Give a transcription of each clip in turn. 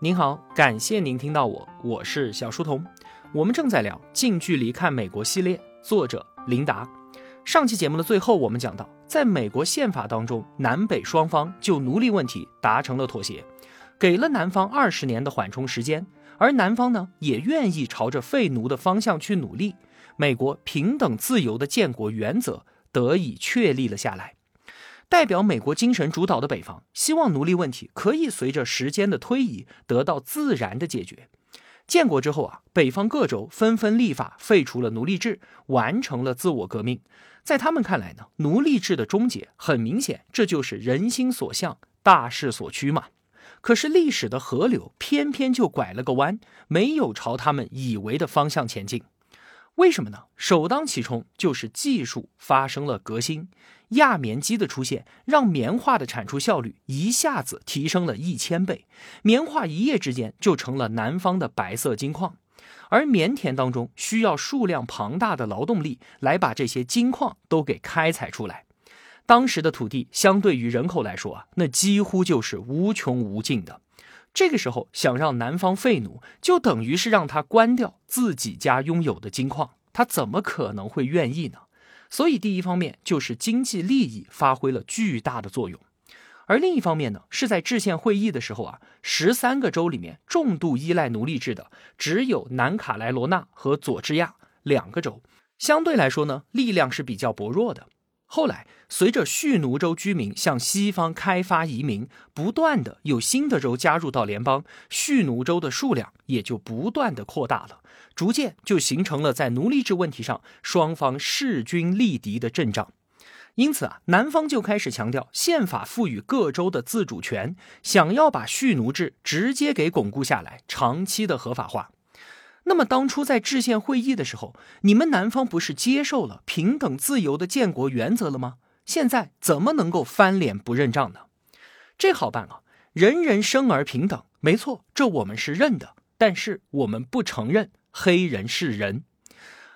您好，感谢您听到我，我是小书童。我们正在聊近距离看美国系列，作者琳达。上期节目的最后，我们讲到，在美国宪法当中，南北双方就奴隶问题达成了妥协，给了南方二十年的缓冲时间，而南方呢，也愿意朝着废奴的方向去努力。美国平等自由的建国原则得以确立了下来。代表美国精神主导的北方，希望奴隶问题可以随着时间的推移得到自然的解决。建国之后啊，北方各州纷纷立法废除了奴隶制，完成了自我革命。在他们看来呢，奴隶制的终结很明显，这就是人心所向、大势所趋嘛。可是历史的河流偏偏就拐了个弯，没有朝他们以为的方向前进。为什么呢？首当其冲就是技术发生了革新，轧棉机的出现让棉花的产出效率一下子提升了一千倍，棉花一夜之间就成了南方的白色金矿，而棉田当中需要数量庞大的劳动力来把这些金矿都给开采出来。当时的土地相对于人口来说啊，那几乎就是无穷无尽的。这个时候想让南方废奴，就等于是让他关掉自己家拥有的金矿，他怎么可能会愿意呢？所以第一方面就是经济利益发挥了巨大的作用，而另一方面呢，是在制宪会议的时候啊，十三个州里面重度依赖奴隶制的只有南卡莱罗纳和佐治亚两个州，相对来说呢，力量是比较薄弱的。后来，随着蓄奴州居民向西方开发移民，不断的有新的州加入到联邦，蓄奴州的数量也就不断的扩大了，逐渐就形成了在奴隶制问题上双方势均力敌的阵仗。因此啊，南方就开始强调宪法赋予各州的自主权，想要把蓄奴制直接给巩固下来，长期的合法化。那么当初在制宪会议的时候，你们南方不是接受了平等自由的建国原则了吗？现在怎么能够翻脸不认账呢？这好办啊，人人生而平等，没错，这我们是认的，但是我们不承认黑人是人。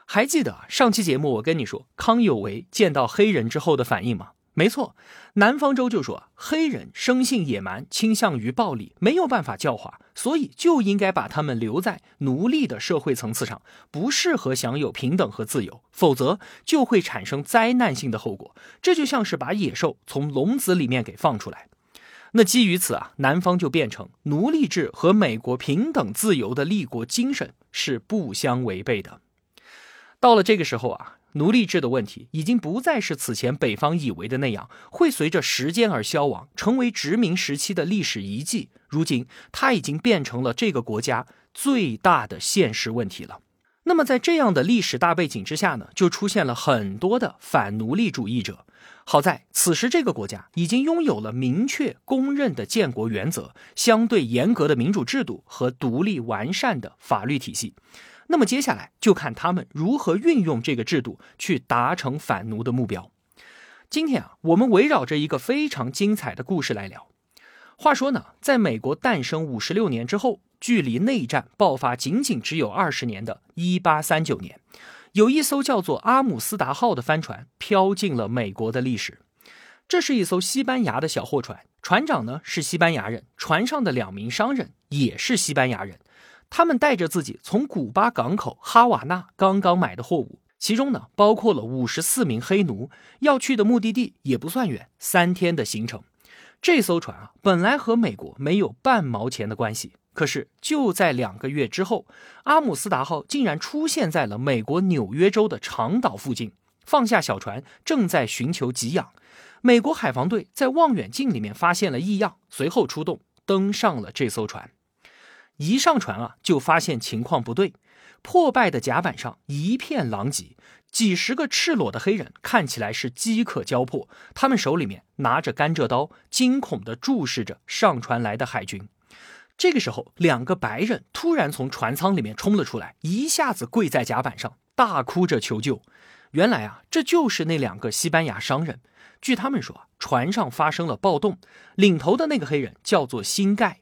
还记得上期节目我跟你说康有为见到黑人之后的反应吗？没错，南方州就说黑人生性野蛮，倾向于暴力，没有办法教化，所以就应该把他们留在奴隶的社会层次上，不适合享有平等和自由，否则就会产生灾难性的后果。这就像是把野兽从笼子里面给放出来。那基于此啊，南方就变成奴隶制和美国平等自由的立国精神是不相违背的。到了这个时候啊。奴隶制的问题已经不再是此前北方以为的那样，会随着时间而消亡，成为殖民时期的历史遗迹。如今，它已经变成了这个国家最大的现实问题了。那么，在这样的历史大背景之下呢，就出现了很多的反奴隶主义者。好在此时，这个国家已经拥有了明确公认的建国原则、相对严格的民主制度和独立完善的法律体系。那么接下来就看他们如何运用这个制度去达成反奴的目标。今天啊，我们围绕着一个非常精彩的故事来聊。话说呢，在美国诞生五十六年之后，距离内战爆发仅仅只有二十年的一八三九年，有一艘叫做阿姆斯达号的帆船飘进了美国的历史。这是一艘西班牙的小货船，船长呢是西班牙人，船上的两名商人也是西班牙人。他们带着自己从古巴港口哈瓦那刚刚买的货物，其中呢包括了五十四名黑奴，要去的目的地也不算远，三天的行程。这艘船啊，本来和美国没有半毛钱的关系，可是就在两个月之后，阿姆斯达号竟然出现在了美国纽约州的长岛附近，放下小船，正在寻求给养。美国海防队在望远镜里面发现了异样，随后出动登上了这艘船。一上船啊，就发现情况不对，破败的甲板上一片狼藉，几十个赤裸的黑人看起来是饥渴交迫，他们手里面拿着甘蔗刀，惊恐地注视着上船来的海军。这个时候，两个白人突然从船舱里面冲了出来，一下子跪在甲板上，大哭着求救。原来啊，这就是那两个西班牙商人。据他们说，船上发生了暴动，领头的那个黑人叫做辛盖。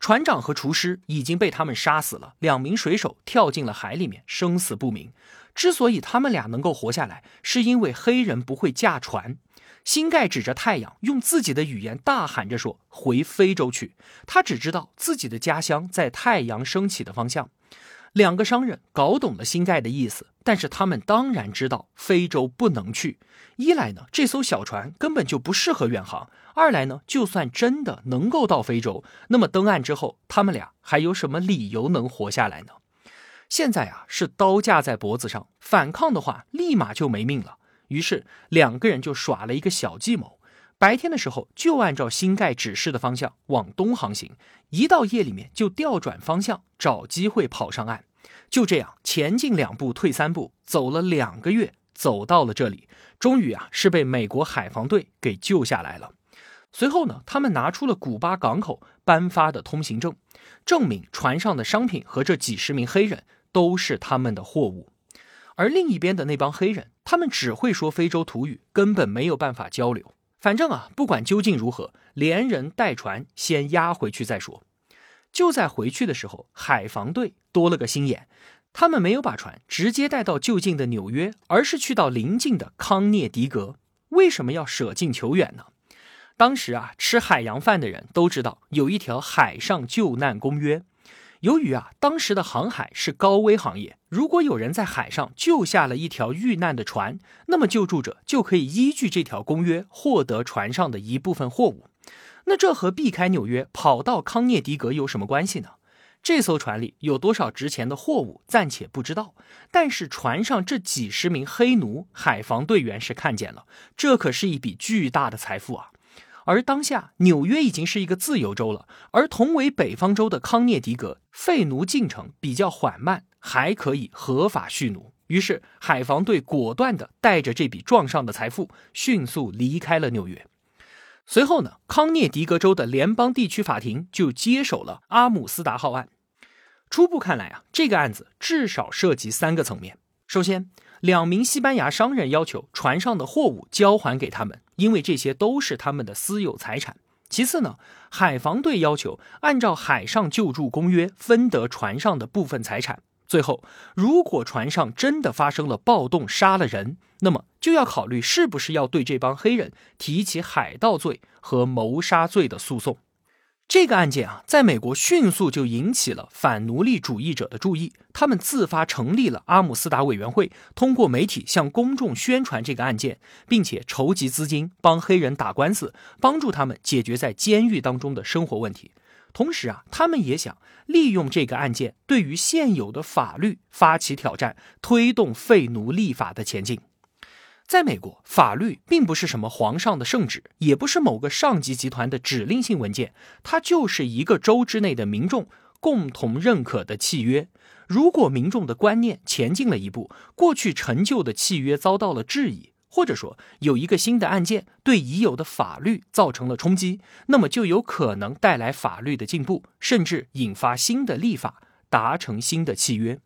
船长和厨师已经被他们杀死了，两名水手跳进了海里面，生死不明。之所以他们俩能够活下来，是因为黑人不会驾船。辛盖指着太阳，用自己的语言大喊着说：“回非洲去！”他只知道自己的家乡在太阳升起的方向。两个商人搞懂了辛盖的意思，但是他们当然知道非洲不能去。一来呢，这艘小船根本就不适合远航；二来呢，就算真的能够到非洲，那么登岸之后，他们俩还有什么理由能活下来呢？现在啊，是刀架在脖子上，反抗的话，立马就没命了。于是两个人就耍了一个小计谋。白天的时候，就按照新盖指示的方向往东航行；一到夜里面，就调转方向，找机会跑上岸。就这样，前进两步，退三步，走了两个月，走到了这里。终于啊，是被美国海防队给救下来了。随后呢，他们拿出了古巴港口颁发的通行证，证明船上的商品和这几十名黑人都是他们的货物。而另一边的那帮黑人，他们只会说非洲土语，根本没有办法交流。反正啊，不管究竟如何，连人带船先押回去再说。就在回去的时候，海防队多了个心眼，他们没有把船直接带到就近的纽约，而是去到邻近的康涅狄格。为什么要舍近求远呢？当时啊，吃海洋饭的人都知道有一条海上救难公约。由于啊，当时的航海是高危行业，如果有人在海上救下了一条遇难的船，那么救助者就可以依据这条公约获得船上的一部分货物。那这和避开纽约跑到康涅狄格有什么关系呢？这艘船里有多少值钱的货物暂且不知道，但是船上这几十名黑奴，海防队员是看见了，这可是一笔巨大的财富啊！而当下，纽约已经是一个自由州了，而同为北方州的康涅狄格废奴进程比较缓慢，还可以合法蓄奴。于是，海防队果断地带着这笔撞上的财富，迅速离开了纽约。随后呢，康涅狄格州的联邦地区法庭就接手了阿姆斯达号案。初步看来啊，这个案子至少涉及三个层面。首先，两名西班牙商人要求船上的货物交还给他们，因为这些都是他们的私有财产。其次呢，海防队要求按照海上救助公约分得船上的部分财产。最后，如果船上真的发生了暴动，杀了人，那么就要考虑是不是要对这帮黑人提起海盗罪和谋杀罪的诉讼。这个案件啊，在美国迅速就引起了反奴隶主义者的注意，他们自发成立了阿姆斯达委员会，通过媒体向公众宣传这个案件，并且筹集资金帮黑人打官司，帮助他们解决在监狱当中的生活问题。同时啊，他们也想利用这个案件，对于现有的法律发起挑战，推动废奴立法的前进。在美国，法律并不是什么皇上的圣旨，也不是某个上级集团的指令性文件，它就是一个州之内的民众共同认可的契约。如果民众的观念前进了一步，过去陈旧的契约遭到了质疑，或者说有一个新的案件对已有的法律造成了冲击，那么就有可能带来法律的进步，甚至引发新的立法，达成新的契约。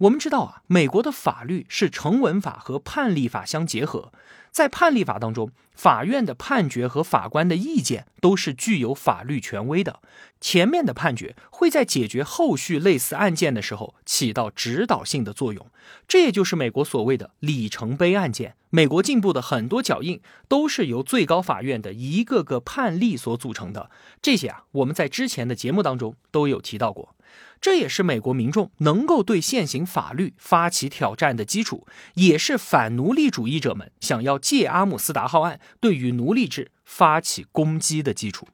我们知道啊，美国的法律是成文法和判例法相结合。在判例法当中，法院的判决和法官的意见都是具有法律权威的。前面的判决会在解决后续类似案件的时候起到指导性的作用。这也就是美国所谓的里程碑案件。美国进步的很多脚印都是由最高法院的一个个判例所组成的。这些啊，我们在之前的节目当中都有提到过。这也是美国民众能够对现行法律发起挑战的基础，也是反奴隶主义者们想要借阿姆斯达号案对于奴隶制发起攻击的基础。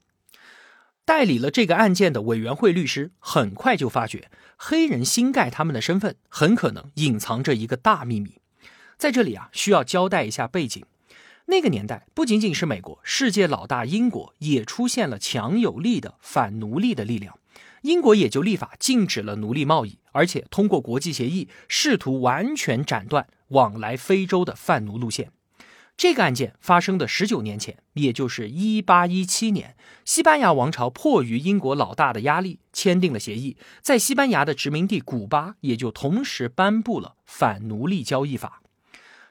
代理了这个案件的委员会律师很快就发觉，黑人新盖他们的身份很可能隐藏着一个大秘密。在这里啊，需要交代一下背景。那个年代不仅仅是美国，世界老大英国也出现了强有力的反奴隶的力量。英国也就立法禁止了奴隶贸易，而且通过国际协议试图完全斩断往来非洲的贩奴路线。这个案件发生的十九年前，也就是一八一七年，西班牙王朝迫于英国老大的压力，签订了协议，在西班牙的殖民地古巴也就同时颁布了反奴隶交易法。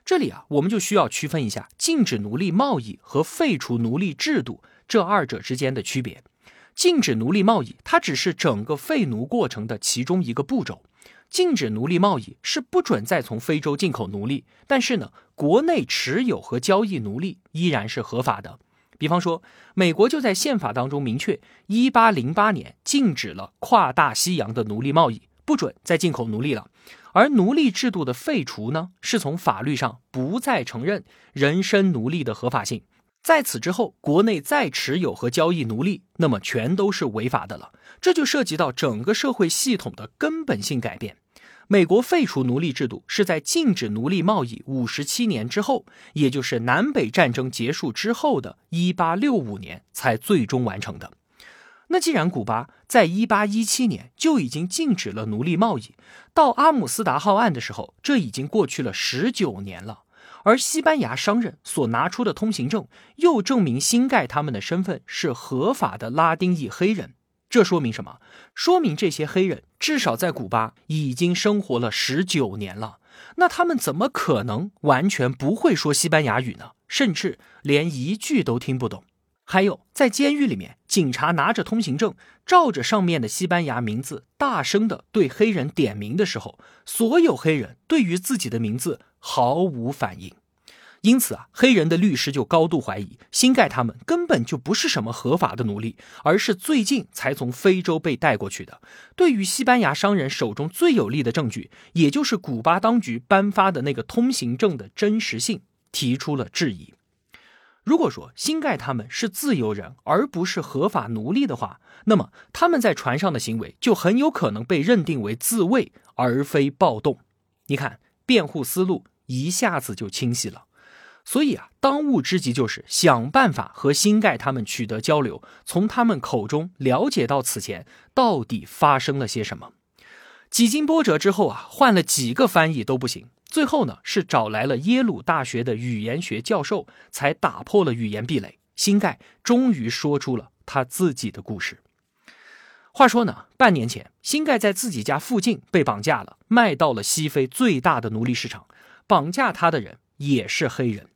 这里啊，我们就需要区分一下禁止奴隶贸易和废除奴隶制度这二者之间的区别。禁止奴隶贸易，它只是整个废奴过程的其中一个步骤。禁止奴隶贸易是不准再从非洲进口奴隶，但是呢，国内持有和交易奴隶依然是合法的。比方说，美国就在宪法当中明确，一八零八年禁止了跨大西洋的奴隶贸易，不准再进口奴隶了。而奴隶制度的废除呢，是从法律上不再承认人身奴隶的合法性。在此之后，国内再持有和交易奴隶，那么全都是违法的了。这就涉及到整个社会系统的根本性改变。美国废除奴隶制度是在禁止奴隶贸易五十七年之后，也就是南北战争结束之后的一八六五年才最终完成的。那既然古巴在一八一七年就已经禁止了奴隶贸易，到阿姆斯达号案的时候，这已经过去了十九年了。而西班牙商人所拿出的通行证又证明新盖他们的身份是合法的拉丁裔黑人。这说明什么？说明这些黑人至少在古巴已经生活了十九年了。那他们怎么可能完全不会说西班牙语呢？甚至连一句都听不懂。还有，在监狱里面，警察拿着通行证，照着上面的西班牙名字，大声的对黑人点名的时候，所有黑人对于自己的名字毫无反应。因此啊，黑人的律师就高度怀疑，新盖他们根本就不是什么合法的奴隶，而是最近才从非洲被带过去的。对于西班牙商人手中最有力的证据，也就是古巴当局颁发的那个通行证的真实性，提出了质疑。如果说新盖他们是自由人，而不是合法奴隶的话，那么他们在船上的行为就很有可能被认定为自卫，而非暴动。你看，辩护思路一下子就清晰了。所以啊，当务之急就是想办法和新盖他们取得交流，从他们口中了解到此前到底发生了些什么。几经波折之后啊，换了几个翻译都不行，最后呢是找来了耶鲁大学的语言学教授，才打破了语言壁垒。新盖终于说出了他自己的故事。话说呢，半年前，新盖在自己家附近被绑架了，卖到了西非最大的奴隶市场，绑架他的人也是黑人。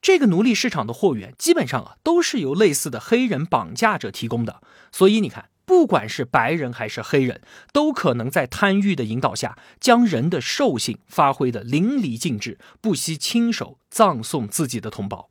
这个奴隶市场的货源基本上啊都是由类似的黑人绑架者提供的，所以你看，不管是白人还是黑人，都可能在贪欲的引导下，将人的兽性发挥的淋漓尽致，不惜亲手葬送自己的同胞。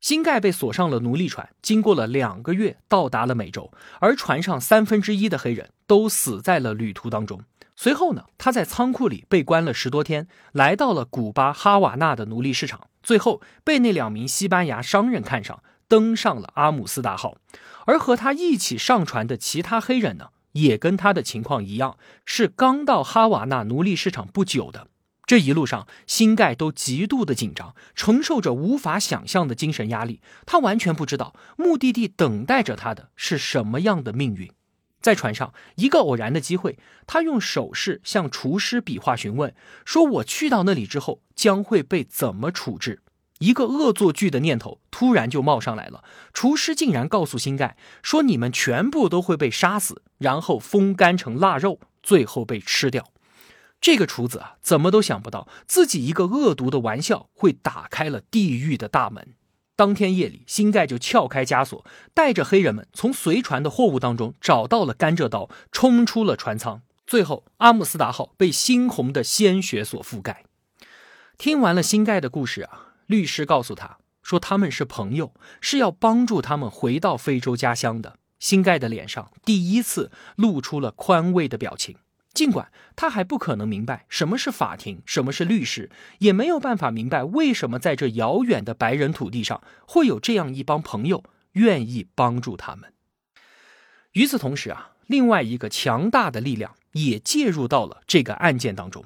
新盖被锁上了奴隶船，经过了两个月，到达了美洲，而船上三分之一的黑人都死在了旅途当中。随后呢，他在仓库里被关了十多天，来到了古巴哈瓦那的奴隶市场，最后被那两名西班牙商人看上，登上了阿姆斯达号。而和他一起上船的其他黑人呢，也跟他的情况一样，是刚到哈瓦那奴隶市场不久的。这一路上，新盖都极度的紧张，承受着无法想象的精神压力。他完全不知道目的地等待着他的是什么样的命运。在船上，一个偶然的机会，他用手势向厨师比划询问，说：“我去到那里之后将会被怎么处置？”一个恶作剧的念头突然就冒上来了。厨师竟然告诉新盖说：“你们全部都会被杀死，然后风干成腊肉，最后被吃掉。”这个厨子啊，怎么都想不到自己一个恶毒的玩笑会打开了地狱的大门。当天夜里，新盖就撬开枷锁，带着黑人们从随船的货物当中找到了甘蔗刀，冲出了船舱。最后，阿姆斯达号被猩红的鲜血所覆盖。听完了新盖的故事啊，律师告诉他说，他们是朋友，是要帮助他们回到非洲家乡的。新盖的脸上第一次露出了宽慰的表情。尽管他还不可能明白什么是法庭，什么是律师，也没有办法明白为什么在这遥远的白人土地上会有这样一帮朋友愿意帮助他们。与此同时啊，另外一个强大的力量也介入到了这个案件当中。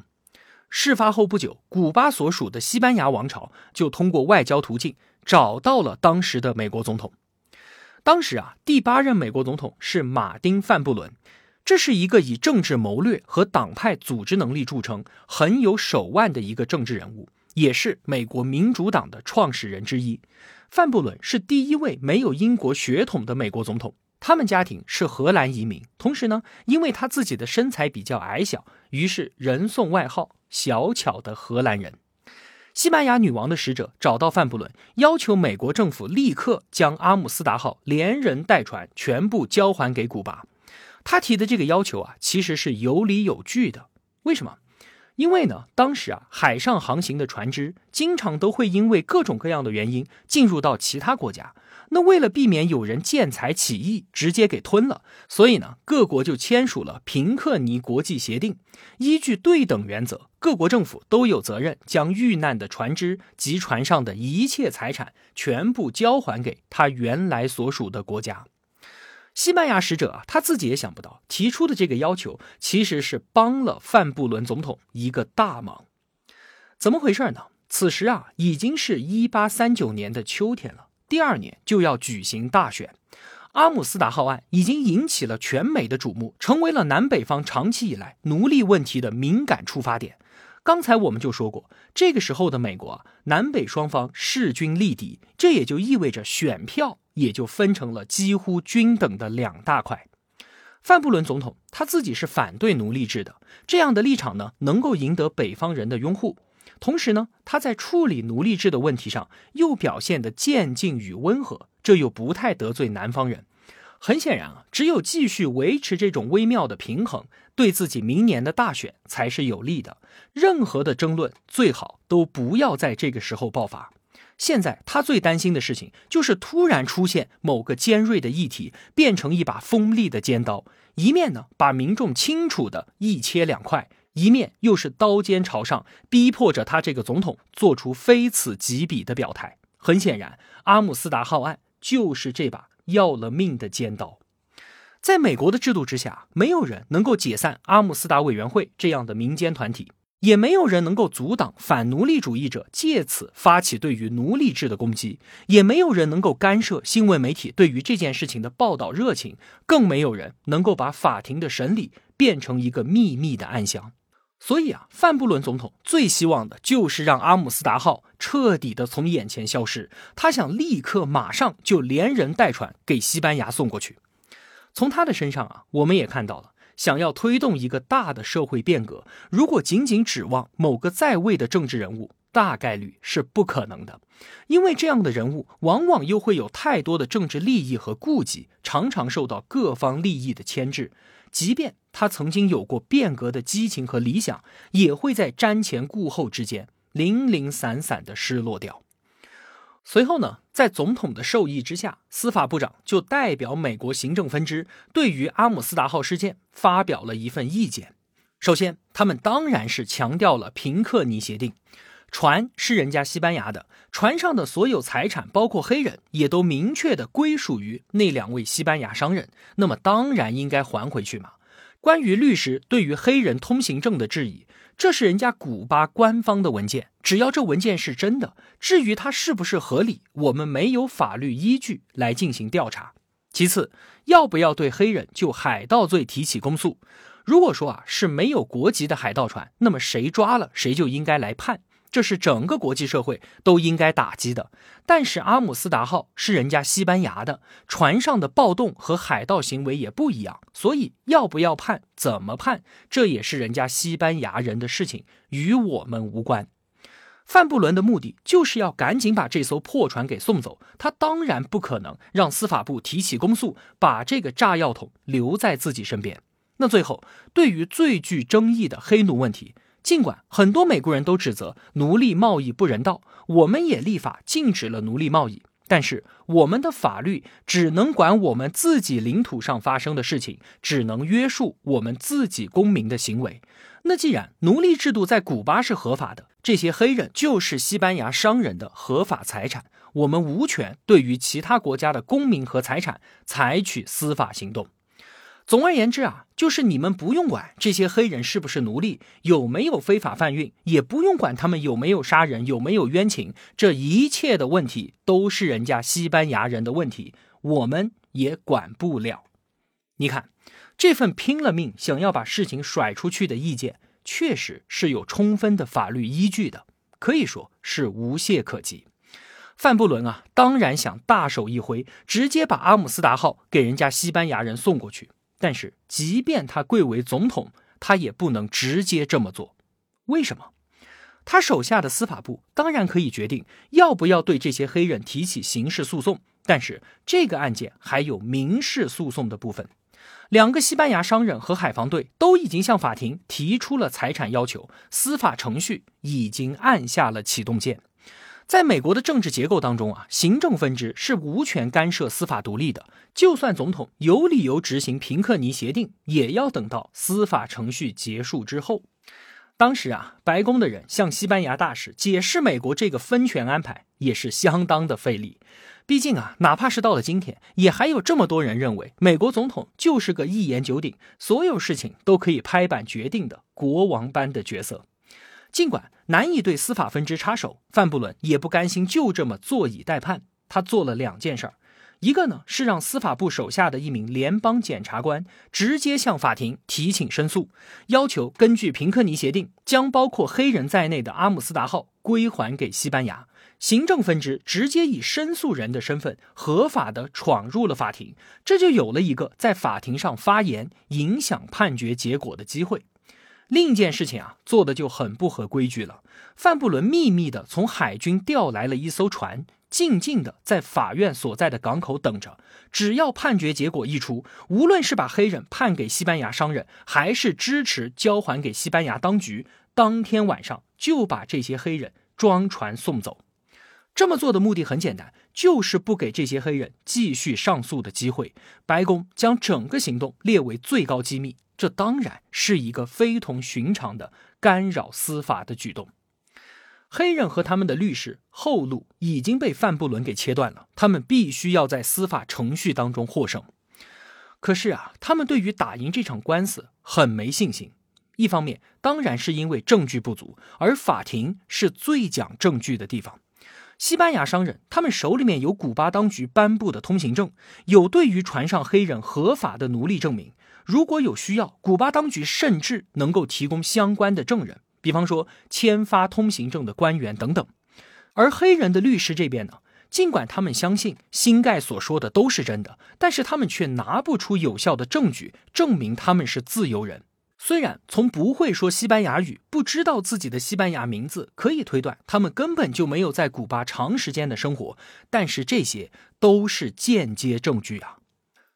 事发后不久，古巴所属的西班牙王朝就通过外交途径找到了当时的美国总统。当时啊，第八任美国总统是马丁·范布伦。这是一个以政治谋略和党派组织能力著称、很有手腕的一个政治人物，也是美国民主党的创始人之一。范布伦是第一位没有英国血统的美国总统，他们家庭是荷兰移民。同时呢，因为他自己的身材比较矮小，于是人送外号“小巧的荷兰人”。西班牙女王的使者找到范布伦，要求美国政府立刻将阿姆斯达号连人带船全部交还给古巴。他提的这个要求啊，其实是有理有据的。为什么？因为呢，当时啊，海上航行的船只经常都会因为各种各样的原因进入到其他国家。那为了避免有人见财起意，直接给吞了，所以呢，各国就签署了平克尼国际协定。依据对等原则，各国政府都有责任将遇难的船只及船上的一切财产全部交还给他原来所属的国家。西班牙使者啊，他自己也想不到，提出的这个要求其实是帮了范布伦总统一个大忙。怎么回事呢？此时啊，已经是一八三九年的秋天了，第二年就要举行大选。阿姆斯达号案已经引起了全美的瞩目，成为了南北方长期以来奴隶问题的敏感出发点。刚才我们就说过，这个时候的美国啊，南北双方势均力敌，这也就意味着选票也就分成了几乎均等的两大块。范布伦总统他自己是反对奴隶制的，这样的立场呢，能够赢得北方人的拥护。同时呢，他在处理奴隶制的问题上又表现得渐进与温和，这又不太得罪南方人。很显然啊，只有继续维持这种微妙的平衡，对自己明年的大选才是有利的。任何的争论最好都不要在这个时候爆发。现在他最担心的事情就是突然出现某个尖锐的议题，变成一把锋利的尖刀，一面呢把民众清楚的一切两块，一面又是刀尖朝上，逼迫着他这个总统做出非此即彼的表态。很显然，阿姆斯达号案就是这把。要了命的尖刀，在美国的制度之下，没有人能够解散阿姆斯达委员会这样的民间团体，也没有人能够阻挡反奴隶主义者借此发起对于奴隶制的攻击，也没有人能够干涉新闻媒体对于这件事情的报道热情，更没有人能够把法庭的审理变成一个秘密的暗箱。所以啊，范布伦总统最希望的就是让阿姆斯达号彻底的从眼前消失。他想立刻马上就连人带船给西班牙送过去。从他的身上啊，我们也看到了，想要推动一个大的社会变革，如果仅仅指望某个在位的政治人物，大概率是不可能的。因为这样的人物往往又会有太多的政治利益和顾忌，常常受到各方利益的牵制。即便他曾经有过变革的激情和理想，也会在瞻前顾后之间零零散散的失落掉。随后呢，在总统的授意之下，司法部长就代表美国行政分支，对于阿姆斯达号事件发表了一份意见。首先，他们当然是强调了平克尼协定，船是人家西班牙的，船上的所有财产，包括黑人，也都明确的归属于那两位西班牙商人。那么，当然应该还回去嘛。关于律师对于黑人通行证的质疑，这是人家古巴官方的文件，只要这文件是真的，至于它是不是合理，我们没有法律依据来进行调查。其次，要不要对黑人就海盗罪提起公诉？如果说啊是没有国籍的海盗船，那么谁抓了谁就应该来判。这是整个国际社会都应该打击的，但是阿姆斯达号是人家西班牙的船上的暴动和海盗行为也不一样，所以要不要判，怎么判，这也是人家西班牙人的事情，与我们无关。范布伦的目的就是要赶紧把这艘破船给送走，他当然不可能让司法部提起公诉，把这个炸药桶留在自己身边。那最后，对于最具争议的黑奴问题。尽管很多美国人都指责奴隶贸易不人道，我们也立法禁止了奴隶贸易，但是我们的法律只能管我们自己领土上发生的事情，只能约束我们自己公民的行为。那既然奴隶制度在古巴是合法的，这些黑人就是西班牙商人的合法财产，我们无权对于其他国家的公民和财产采取司法行动。总而言之啊，就是你们不用管这些黑人是不是奴隶，有没有非法贩运，也不用管他们有没有杀人，有没有冤情，这一切的问题都是人家西班牙人的问题，我们也管不了。你看，这份拼了命想要把事情甩出去的意见，确实是有充分的法律依据的，可以说是无懈可击。范布伦啊，当然想大手一挥，直接把阿姆斯达号给人家西班牙人送过去。但是，即便他贵为总统，他也不能直接这么做。为什么？他手下的司法部当然可以决定要不要对这些黑人提起刑事诉讼，但是这个案件还有民事诉讼的部分。两个西班牙商人和海防队都已经向法庭提出了财产要求，司法程序已经按下了启动键。在美国的政治结构当中啊，行政分支是无权干涉司法独立的。就算总统有理由执行平克尼协定，也要等到司法程序结束之后。当时啊，白宫的人向西班牙大使解释美国这个分权安排，也是相当的费力。毕竟啊，哪怕是到了今天，也还有这么多人认为美国总统就是个一言九鼎，所有事情都可以拍板决定的国王般的角色。尽管难以对司法分支插手，范布伦也不甘心就这么坐以待判。他做了两件事儿，一个呢是让司法部手下的一名联邦检察官直接向法庭提请申诉，要求根据平克尼协定将包括黑人在内的阿姆斯达号归还给西班牙。行政分支直接以申诉人的身份合法的闯入了法庭，这就有了一个在法庭上发言、影响判决结果的机会。另一件事情啊，做的就很不合规矩了。范布伦秘密的从海军调来了一艘船，静静的在法院所在的港口等着。只要判决结果一出，无论是把黑人判给西班牙商人，还是支持交还给西班牙当局，当天晚上就把这些黑人装船送走。这么做的目的很简单，就是不给这些黑人继续上诉的机会。白宫将整个行动列为最高机密。这当然是一个非同寻常的干扰司法的举动。黑人和他们的律师后路已经被范布伦给切断了，他们必须要在司法程序当中获胜。可是啊，他们对于打赢这场官司很没信心。一方面，当然是因为证据不足，而法庭是最讲证据的地方。西班牙商人他们手里面有古巴当局颁布的通行证，有对于船上黑人合法的奴隶证明。如果有需要，古巴当局甚至能够提供相关的证人，比方说签发通行证的官员等等。而黑人的律师这边呢，尽管他们相信新盖所说的都是真的，但是他们却拿不出有效的证据证明他们是自由人。虽然从不会说西班牙语、不知道自己的西班牙名字可以推断他们根本就没有在古巴长时间的生活，但是这些都是间接证据啊。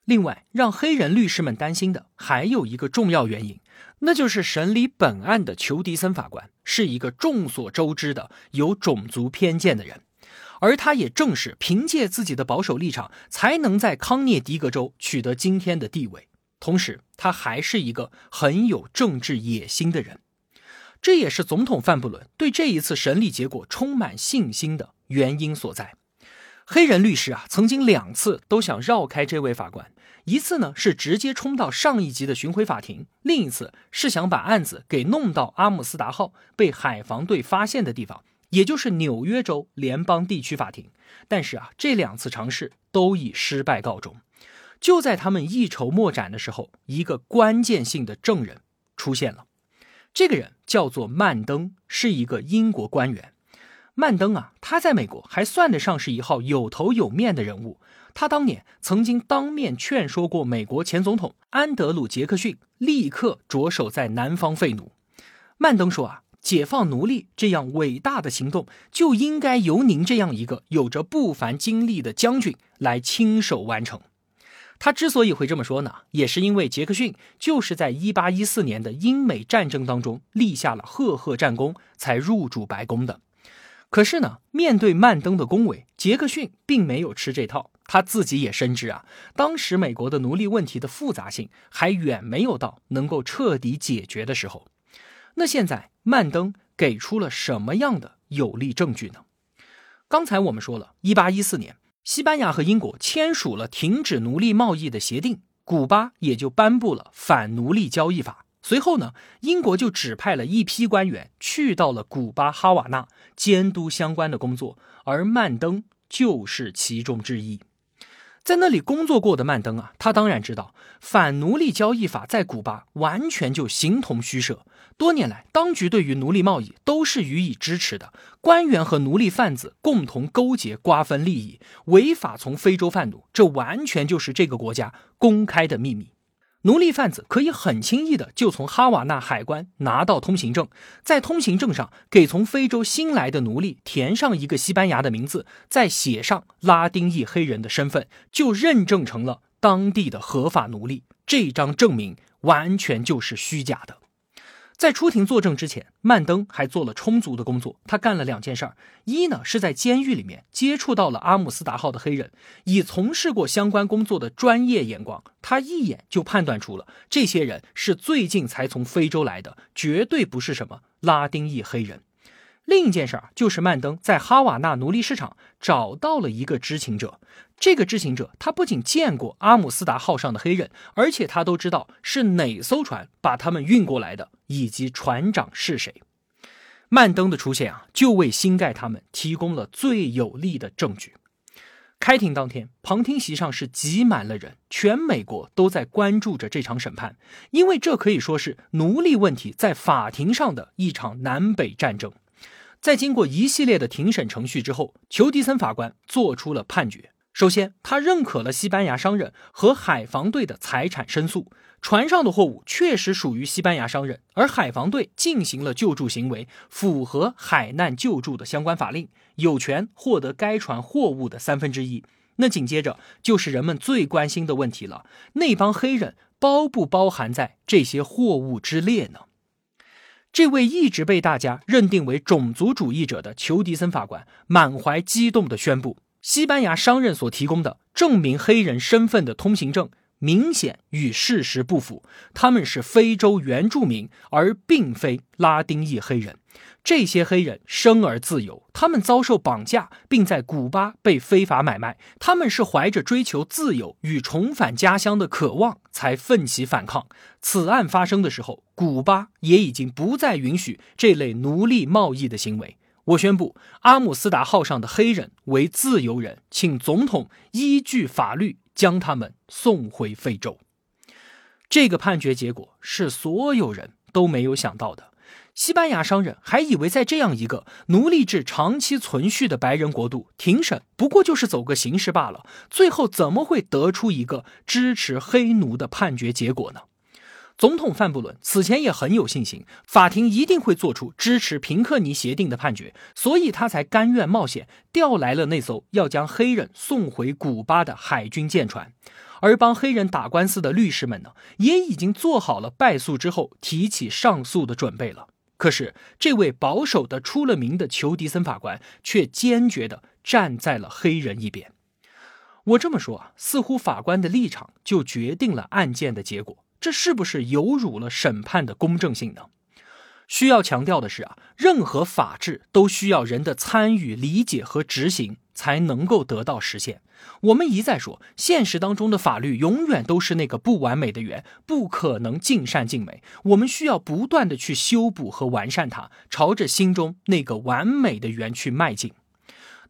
另外，让黑人律师们担心的还有一个重要原因，那就是审理本案的裘迪森法官是一个众所周知的有种族偏见的人，而他也正是凭借自己的保守立场，才能在康涅狄格州取得今天的地位。同时，他还是一个很有政治野心的人，这也是总统范布伦对这一次审理结果充满信心的原因所在。黑人律师啊，曾经两次都想绕开这位法官。一次呢是直接冲到上一级的巡回法庭，另一次是想把案子给弄到阿姆斯达号被海防队发现的地方，也就是纽约州联邦地区法庭。但是啊，这两次尝试都以失败告终。就在他们一筹莫展的时候，一个关键性的证人出现了。这个人叫做曼登，是一个英国官员。曼登啊，他在美国还算得上是一号有头有面的人物。他当年曾经当面劝说过美国前总统安德鲁·杰克逊，立刻着手在南方废奴。曼登说：“啊，解放奴隶这样伟大的行动，就应该由您这样一个有着不凡经历的将军来亲手完成。”他之所以会这么说呢，也是因为杰克逊就是在1814年的英美战争当中立下了赫赫战功，才入主白宫的。可是呢，面对曼登的恭维，杰克逊并没有吃这套。他自己也深知啊，当时美国的奴隶问题的复杂性还远没有到能够彻底解决的时候。那现在曼登给出了什么样的有力证据呢？刚才我们说了，一八一四年，西班牙和英国签署了停止奴隶贸易的协定，古巴也就颁布了反奴隶交易法。随后呢，英国就指派了一批官员去到了古巴哈瓦那监督相关的工作，而曼登就是其中之一。在那里工作过的曼登啊，他当然知道反奴隶交易法在古巴完全就形同虚设。多年来，当局对于奴隶贸易都是予以支持的，官员和奴隶贩子共同勾结，瓜分利益，违法从非洲贩奴，这完全就是这个国家公开的秘密。奴隶贩子可以很轻易的就从哈瓦那海关拿到通行证，在通行证上给从非洲新来的奴隶填上一个西班牙的名字，再写上拉丁裔黑人的身份，就认证成了当地的合法奴隶，这张证明完全就是虚假的。在出庭作证之前，曼登还做了充足的工作。他干了两件事儿：一呢是在监狱里面接触到了阿姆斯达号的黑人，以从事过相关工作的专业眼光，他一眼就判断出了这些人是最近才从非洲来的，绝对不是什么拉丁裔黑人。另一件事儿就是曼登在哈瓦那奴隶市场找到了一个知情者。这个知情者他不仅见过阿姆斯达号上的黑人，而且他都知道是哪艘船把他们运过来的，以及船长是谁。曼登的出现啊，就为新盖他们提供了最有力的证据。开庭当天，旁听席上是挤满了人，全美国都在关注着这场审判，因为这可以说是奴隶问题在法庭上的一场南北战争。在经过一系列的庭审程序之后，裘迪森法官做出了判决。首先，他认可了西班牙商人和海防队的财产申诉，船上的货物确实属于西班牙商人，而海防队进行了救助行为，符合海难救助的相关法令，有权获得该船货物的三分之一。那紧接着就是人们最关心的问题了：那帮黑人包不包含在这些货物之列呢？这位一直被大家认定为种族主义者的裘迪森法官满怀激动地宣布：西班牙商人所提供的证明黑人身份的通行证明显与事实不符，他们是非洲原住民，而并非拉丁裔黑人。这些黑人生而自由，他们遭受绑架，并在古巴被非法买卖。他们是怀着追求自由与重返家乡的渴望才奋起反抗。此案发生的时候，古巴也已经不再允许这类奴隶贸易的行为。我宣布，阿姆斯达号上的黑人为自由人，请总统依据法律将他们送回非洲。这个判决结果是所有人都没有想到的。西班牙商人还以为，在这样一个奴隶制长期存续的白人国度，庭审不过就是走个形式罢了。最后怎么会得出一个支持黑奴的判决结果呢？总统范布伦此前也很有信心，法庭一定会做出支持平克尼协定的判决，所以他才甘愿冒险调来了那艘要将黑人送回古巴的海军舰船。而帮黑人打官司的律师们呢，也已经做好了败诉之后提起上诉的准备了。可是，这位保守的出了名的裘迪森法官却坚决地站在了黑人一边。我这么说啊，似乎法官的立场就决定了案件的结果，这是不是有辱了审判的公正性呢？需要强调的是啊，任何法治都需要人的参与、理解和执行才能够得到实现。我们一再说，现实当中的法律永远都是那个不完美的圆，不可能尽善尽美。我们需要不断的去修补和完善它，朝着心中那个完美的圆去迈进。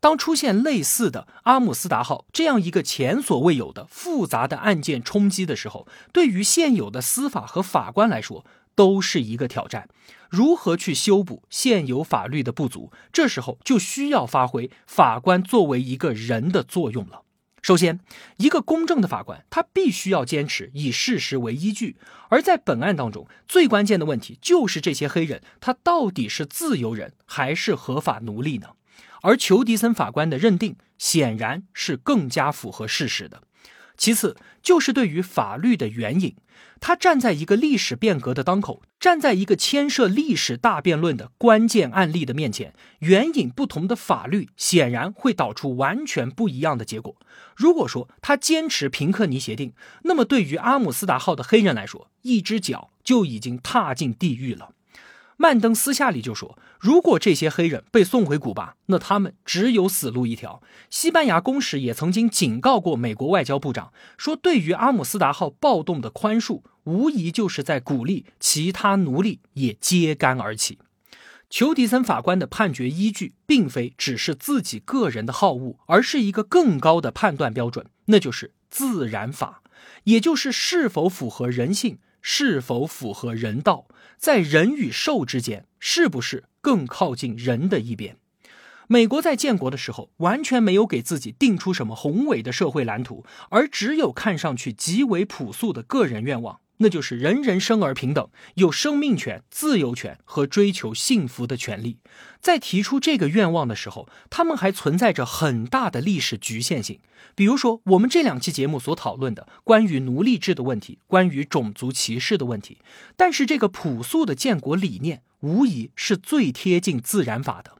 当出现类似的阿姆斯达号这样一个前所未有的复杂的案件冲击的时候，对于现有的司法和法官来说，都是一个挑战。如何去修补现有法律的不足？这时候就需要发挥法官作为一个人的作用了。首先，一个公正的法官，他必须要坚持以事实为依据。而在本案当中，最关键的问题就是这些黑人，他到底是自由人还是合法奴隶呢？而裘迪森法官的认定显然是更加符合事实的。其次，就是对于法律的援引。他站在一个历史变革的当口，站在一个牵涉历史大辩论的关键案例的面前，援引不同的法律，显然会导出完全不一样的结果。如果说他坚持平克尼协定，那么对于阿姆斯达号的黑人来说，一只脚就已经踏进地狱了。曼登私下里就说：“如果这些黑人被送回古巴，那他们只有死路一条。”西班牙公使也曾经警告过美国外交部长，说：“对于阿姆斯达号暴动的宽恕，无疑就是在鼓励其他奴隶也揭竿而起。”裘迪森法官的判决依据，并非只是自己个人的好恶，而是一个更高的判断标准，那就是自然法，也就是是否符合人性。是否符合人道？在人与兽之间，是不是更靠近人的一边？美国在建国的时候，完全没有给自己定出什么宏伟的社会蓝图，而只有看上去极为朴素的个人愿望。那就是人人生而平等，有生命权、自由权和追求幸福的权利。在提出这个愿望的时候，他们还存在着很大的历史局限性。比如说，我们这两期节目所讨论的关于奴隶制的问题，关于种族歧视的问题。但是，这个朴素的建国理念，无疑是最贴近自然法的。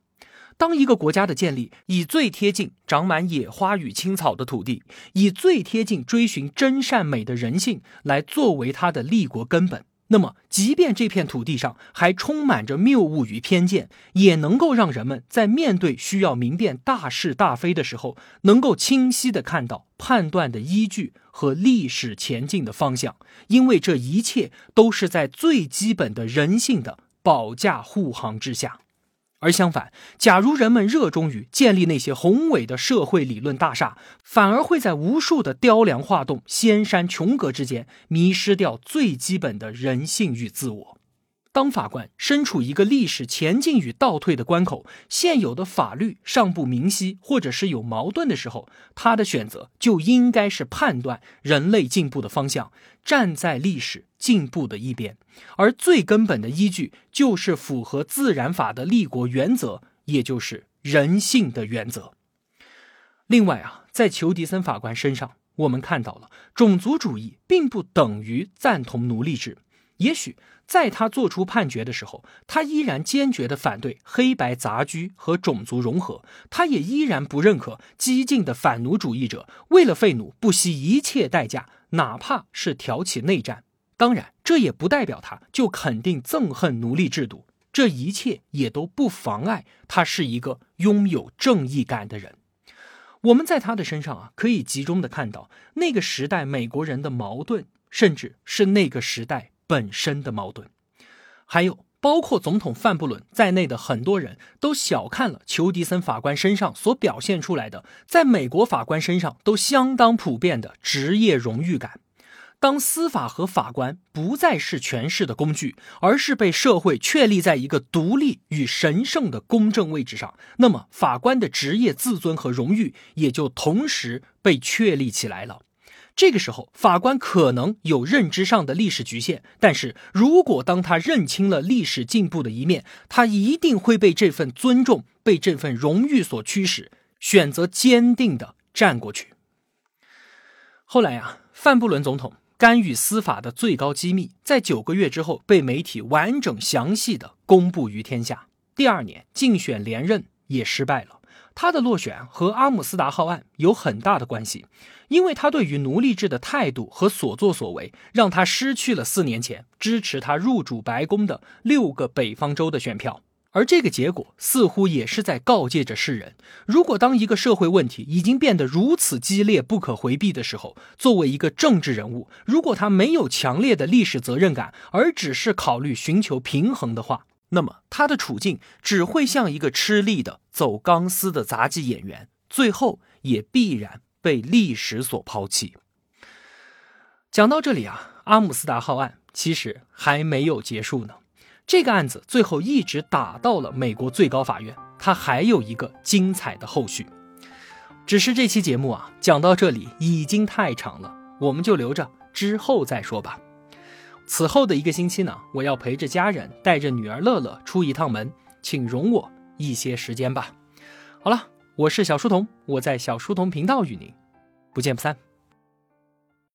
当一个国家的建立以最贴近长满野花与青草的土地，以最贴近追寻真善美的人性来作为它的立国根本，那么，即便这片土地上还充满着谬误与偏见，也能够让人们在面对需要明辨大是大非的时候，能够清晰的看到判断的依据和历史前进的方向，因为这一切都是在最基本的人性的保驾护航之下。而相反，假如人们热衷于建立那些宏伟的社会理论大厦，反而会在无数的雕梁画栋、仙山琼阁之间迷失掉最基本的人性与自我。当法官身处一个历史前进与倒退的关口，现有的法律尚不明晰，或者是有矛盾的时候，他的选择就应该是判断人类进步的方向，站在历史进步的一边。而最根本的依据就是符合自然法的立国原则，也就是人性的原则。另外啊，在裘迪森法官身上，我们看到了种族主义并不等于赞同奴隶制，也许。在他做出判决的时候，他依然坚决地反对黑白杂居和种族融合，他也依然不认可激进的反奴主义者为了废奴不惜一切代价，哪怕是挑起内战。当然，这也不代表他就肯定憎恨奴隶制度，这一切也都不妨碍他是一个拥有正义感的人。我们在他的身上啊，可以集中的看到那个时代美国人的矛盾，甚至是那个时代。本身的矛盾，还有包括总统范布伦在内的很多人都小看了裘迪森法官身上所表现出来的，在美国法官身上都相当普遍的职业荣誉感。当司法和法官不再是权势的工具，而是被社会确立在一个独立与神圣的公正位置上，那么法官的职业自尊和荣誉也就同时被确立起来了。这个时候，法官可能有认知上的历史局限，但是如果当他认清了历史进步的一面，他一定会被这份尊重、被这份荣誉所驱使，选择坚定的站过去。后来呀，范布伦总统干预司法的最高机密，在九个月之后被媒体完整详细的公布于天下。第二年竞选连任也失败了。他的落选和阿姆斯达号案有很大的关系，因为他对于奴隶制的态度和所作所为，让他失去了四年前支持他入主白宫的六个北方州的选票。而这个结果似乎也是在告诫着世人：如果当一个社会问题已经变得如此激烈、不可回避的时候，作为一个政治人物，如果他没有强烈的历史责任感，而只是考虑寻求平衡的话，那么他的处境只会像一个吃力的走钢丝的杂技演员，最后也必然被历史所抛弃。讲到这里啊，阿姆斯达号案其实还没有结束呢。这个案子最后一直打到了美国最高法院，它还有一个精彩的后续。只是这期节目啊，讲到这里已经太长了，我们就留着之后再说吧。此后的一个星期呢，我要陪着家人，带着女儿乐乐出一趟门，请容我一些时间吧。好了，我是小书童，我在小书童频道与您不见不散。